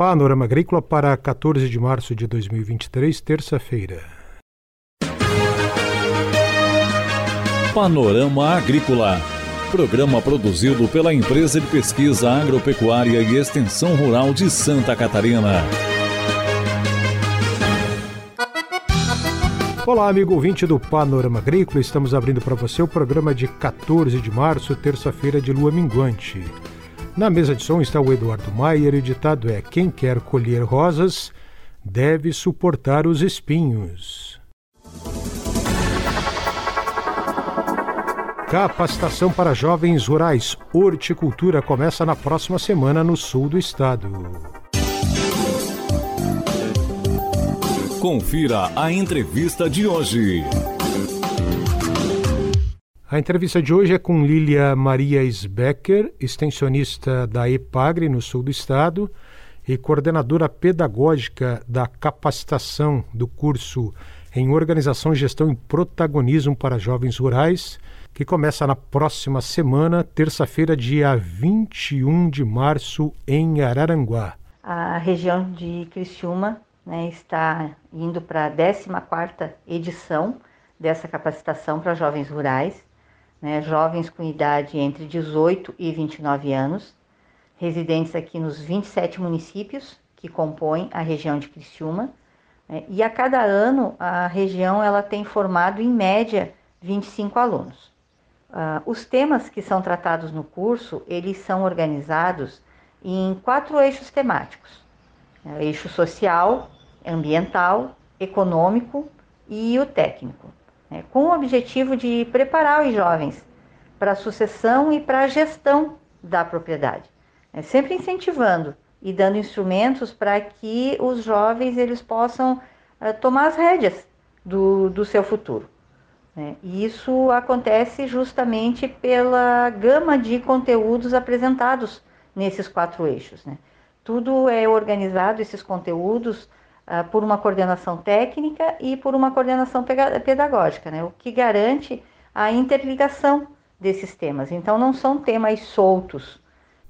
Panorama Agrícola para 14 de março de 2023, terça-feira. Panorama Agrícola. Programa produzido pela Empresa de Pesquisa Agropecuária e Extensão Rural de Santa Catarina. Olá, amigo ouvinte do Panorama Agrícola. Estamos abrindo para você o programa de 14 de março, terça-feira de lua minguante. Na mesa de som está o Eduardo Maier o ditado é: Quem quer colher rosas deve suportar os espinhos. Capacitação para jovens rurais. Horticultura começa na próxima semana no sul do estado. Confira a entrevista de hoje. A entrevista de hoje é com Lilia Maria Sbecker, extensionista da EPAGRE no sul do estado e coordenadora pedagógica da capacitação do curso em Organização, Gestão e Protagonismo para Jovens Rurais, que começa na próxima semana, terça-feira, dia 21 de março, em Araranguá. A região de Criciúma né, está indo para a 14ª edição dessa capacitação para jovens rurais né, jovens com idade entre 18 e 29 anos, residentes aqui nos 27 municípios que compõem a região de Criciúma. Né, e a cada ano a região ela tem formado em média 25 alunos. Uh, os temas que são tratados no curso eles são organizados em quatro eixos temáticos: né, eixo social, ambiental, econômico e o técnico né, com o objetivo de preparar os jovens para a sucessão e para a gestão da propriedade, né, sempre incentivando e dando instrumentos para que os jovens eles possam uh, tomar as rédeas do, do seu futuro. Né. E isso acontece justamente pela gama de conteúdos apresentados nesses quatro eixos. Né. Tudo é organizado, esses conteúdos, uh, por uma coordenação técnica e por uma coordenação pedagógica, né? o que garante a interligação desses temas. Então, não são temas soltos.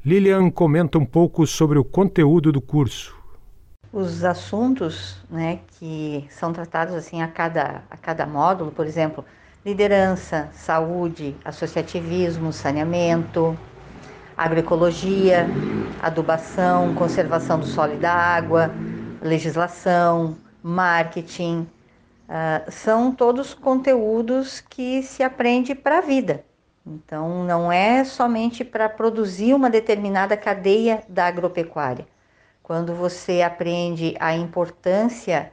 Lilian comenta um pouco sobre o conteúdo do curso. Os assuntos né, que são tratados assim a cada, a cada módulo, por exemplo, liderança, saúde, associativismo, saneamento, agroecologia, adubação, conservação do solo e da água, legislação, marketing, uh, são todos conteúdos que se aprende para a vida. Então, não é somente para produzir uma determinada cadeia da agropecuária. Quando você aprende a importância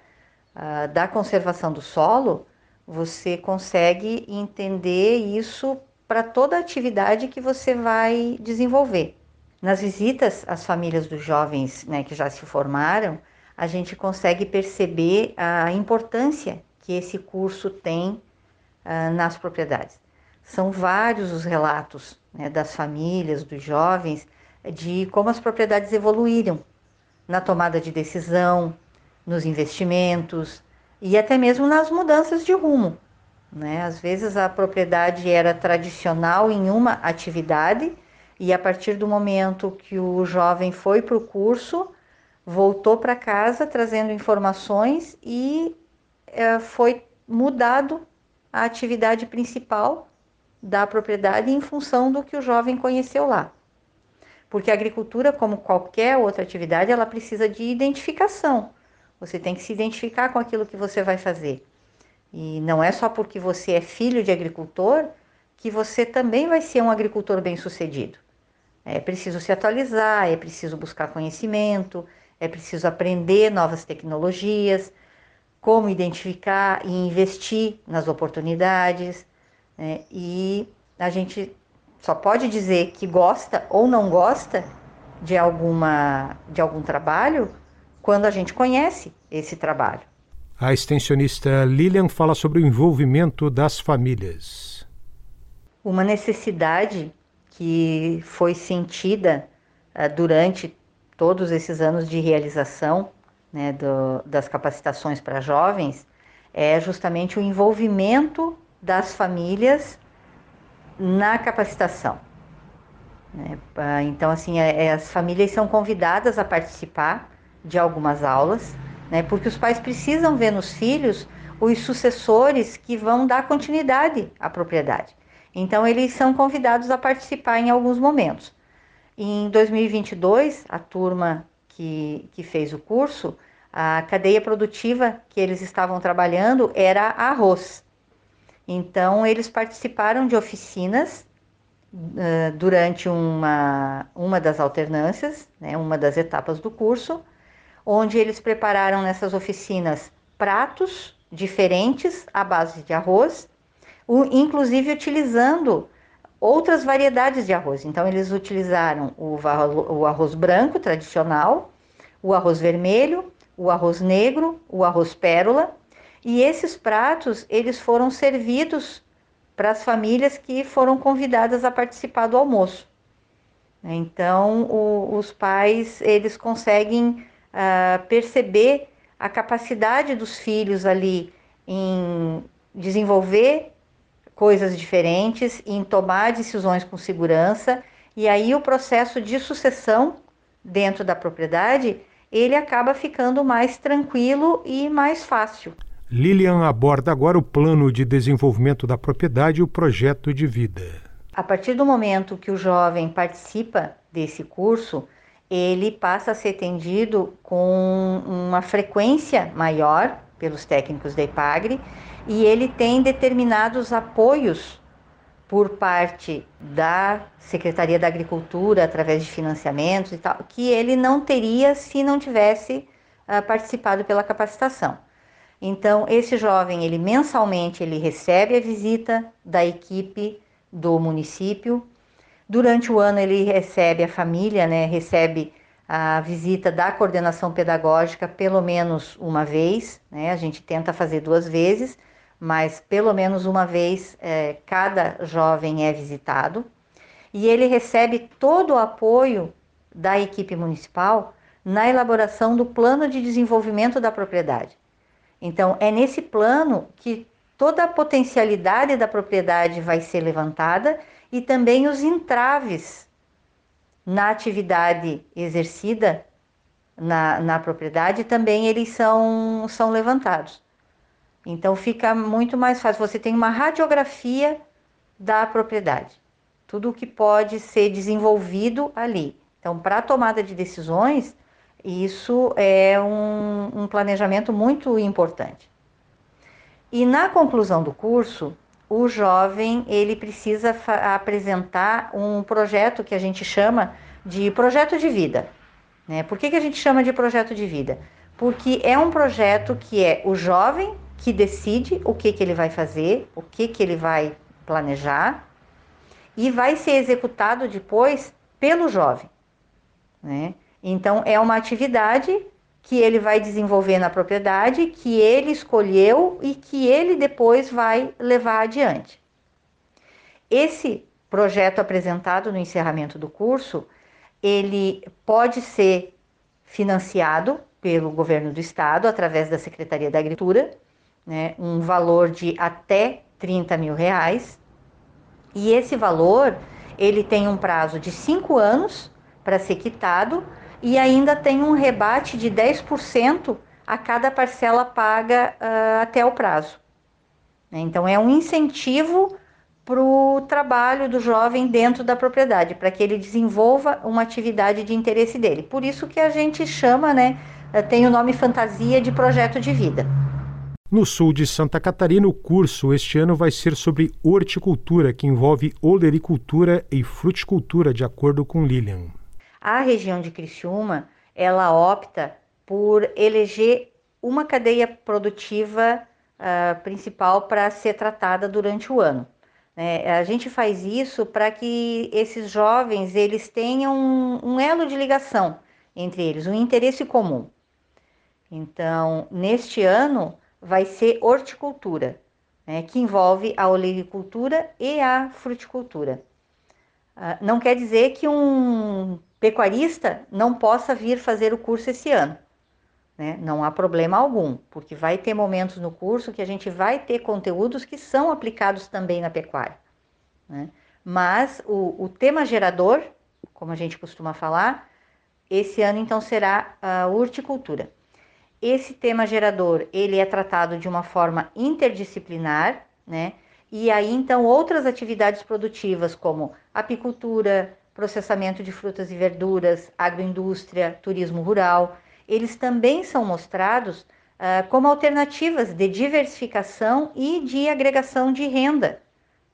uh, da conservação do solo, você consegue entender isso para toda a atividade que você vai desenvolver. Nas visitas às famílias dos jovens né, que já se formaram, a gente consegue perceber a importância que esse curso tem uh, nas propriedades. São vários os relatos né, das famílias, dos jovens, de como as propriedades evoluíram na tomada de decisão, nos investimentos e até mesmo nas mudanças de rumo. Né? Às vezes a propriedade era tradicional em uma atividade e a partir do momento que o jovem foi para o curso, voltou para casa trazendo informações e é, foi mudado a atividade principal da propriedade em função do que o jovem conheceu lá. Porque a agricultura, como qualquer outra atividade, ela precisa de identificação. Você tem que se identificar com aquilo que você vai fazer. E não é só porque você é filho de agricultor que você também vai ser um agricultor bem-sucedido. É preciso se atualizar, é preciso buscar conhecimento, é preciso aprender novas tecnologias, como identificar e investir nas oportunidades. Né? E a gente só pode dizer que gosta ou não gosta de, alguma, de algum trabalho quando a gente conhece esse trabalho. A extensionista Lilian fala sobre o envolvimento das famílias. Uma necessidade que foi sentida uh, durante todos esses anos de realização né, do, das capacitações para jovens é justamente o envolvimento das famílias na capacitação. Né? Então, assim, é, é, as famílias são convidadas a participar de algumas aulas, né, porque os pais precisam ver nos filhos os sucessores que vão dar continuidade à propriedade. Então, eles são convidados a participar em alguns momentos. Em 2022, a turma que, que fez o curso, a cadeia produtiva que eles estavam trabalhando era arroz. Então, eles participaram de oficinas uh, durante uma, uma das alternâncias, né, uma das etapas do curso, onde eles prepararam nessas oficinas pratos diferentes à base de arroz, inclusive utilizando outras variedades de arroz. Então, eles utilizaram o, o arroz branco tradicional, o arroz vermelho, o arroz negro, o arroz pérola, e esses pratos eles foram servidos para as famílias que foram convidadas a participar do almoço. Então, o, os pais eles conseguem uh, perceber a capacidade dos filhos ali em desenvolver coisas diferentes, em tomar decisões com segurança, e aí o processo de sucessão dentro da propriedade ele acaba ficando mais tranquilo e mais fácil. Lilian aborda agora o plano de desenvolvimento da propriedade e o projeto de vida. A partir do momento que o jovem participa desse curso, ele passa a ser atendido com uma frequência maior pelos técnicos da IPAGRE e ele tem determinados apoios por parte da Secretaria da Agricultura através de financiamentos e tal, que ele não teria se não tivesse uh, participado pela capacitação. Então, esse jovem, ele mensalmente ele recebe a visita da equipe do município, Durante o ano ele recebe a família, né, recebe a visita da coordenação pedagógica pelo menos uma vez, né? A gente tenta fazer duas vezes, mas pelo menos uma vez é, cada jovem é visitado e ele recebe todo o apoio da equipe municipal na elaboração do plano de desenvolvimento da propriedade. Então, é nesse plano que toda a potencialidade da propriedade vai ser levantada e também os entraves na atividade exercida na, na propriedade também eles são, são levantados. Então fica muito mais fácil. Você tem uma radiografia da propriedade, tudo o que pode ser desenvolvido ali. Então, para a tomada de decisões, isso é um, um planejamento muito importante. E na conclusão do curso, o jovem ele precisa apresentar um projeto que a gente chama de projeto de vida. Né? Por que, que a gente chama de projeto de vida? Porque é um projeto que é o jovem que decide o que, que ele vai fazer, o que, que ele vai planejar, e vai ser executado depois pelo jovem. Né? Então, é uma atividade que ele vai desenvolver na propriedade, que ele escolheu e que ele depois vai levar adiante. Esse projeto apresentado no encerramento do curso, ele pode ser financiado pelo governo do estado através da Secretaria da Agricultura, né, um valor de até 30 mil reais. E esse valor ele tem um prazo de cinco anos para ser quitado e ainda tem um rebate de 10% a cada parcela paga uh, até o prazo. Então, é um incentivo para o trabalho do jovem dentro da propriedade, para que ele desenvolva uma atividade de interesse dele. Por isso que a gente chama, né, eh, tem o nome fantasia de projeto de vida. No sul de Santa Catarina, o curso este ano vai ser sobre horticultura, que envolve olericultura e fruticultura, de acordo com Lilian. A região de Criciúma, ela opta por eleger uma cadeia produtiva uh, principal para ser tratada durante o ano. É, a gente faz isso para que esses jovens eles tenham um, um elo de ligação entre eles, um interesse comum. Então, neste ano vai ser horticultura, né, que envolve a olericultura e a fruticultura. Uh, não quer dizer que um pecuarista não possa vir fazer o curso esse ano. Né? Não há problema algum, porque vai ter momentos no curso que a gente vai ter conteúdos que são aplicados também na pecuária. Né? Mas o, o tema gerador, como a gente costuma falar, Esse ano, então, será a horticultura. Esse tema gerador, ele é tratado de uma forma interdisciplinar, né? E aí, então, outras atividades produtivas como apicultura, processamento de frutas e verduras, agroindústria, turismo rural, eles também são mostrados uh, como alternativas de diversificação e de agregação de renda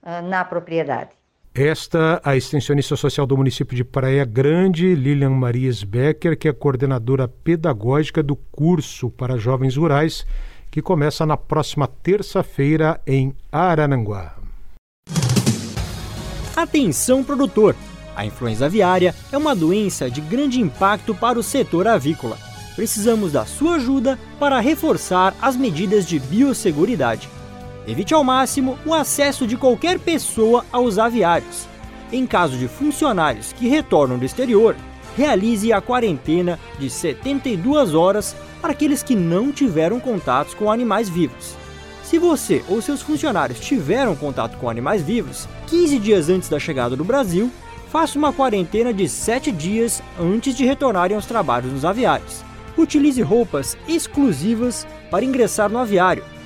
uh, na propriedade. Esta, a extensionista social do município de Praia Grande, Lilian Marias Becker, que é coordenadora pedagógica do curso para jovens rurais, que começa na próxima terça-feira em Arananguá. Atenção, produtor! A influenza aviária é uma doença de grande impacto para o setor avícola. Precisamos da sua ajuda para reforçar as medidas de biosseguridade. Evite ao máximo o acesso de qualquer pessoa aos aviários. Em caso de funcionários que retornam do exterior, realize a quarentena de 72 horas para aqueles que não tiveram contatos com animais vivos. Se você ou seus funcionários tiveram contato com animais vivos 15 dias antes da chegada do Brasil, faça uma quarentena de 7 dias antes de retornarem aos trabalhos nos aviários. Utilize roupas exclusivas para ingressar no aviário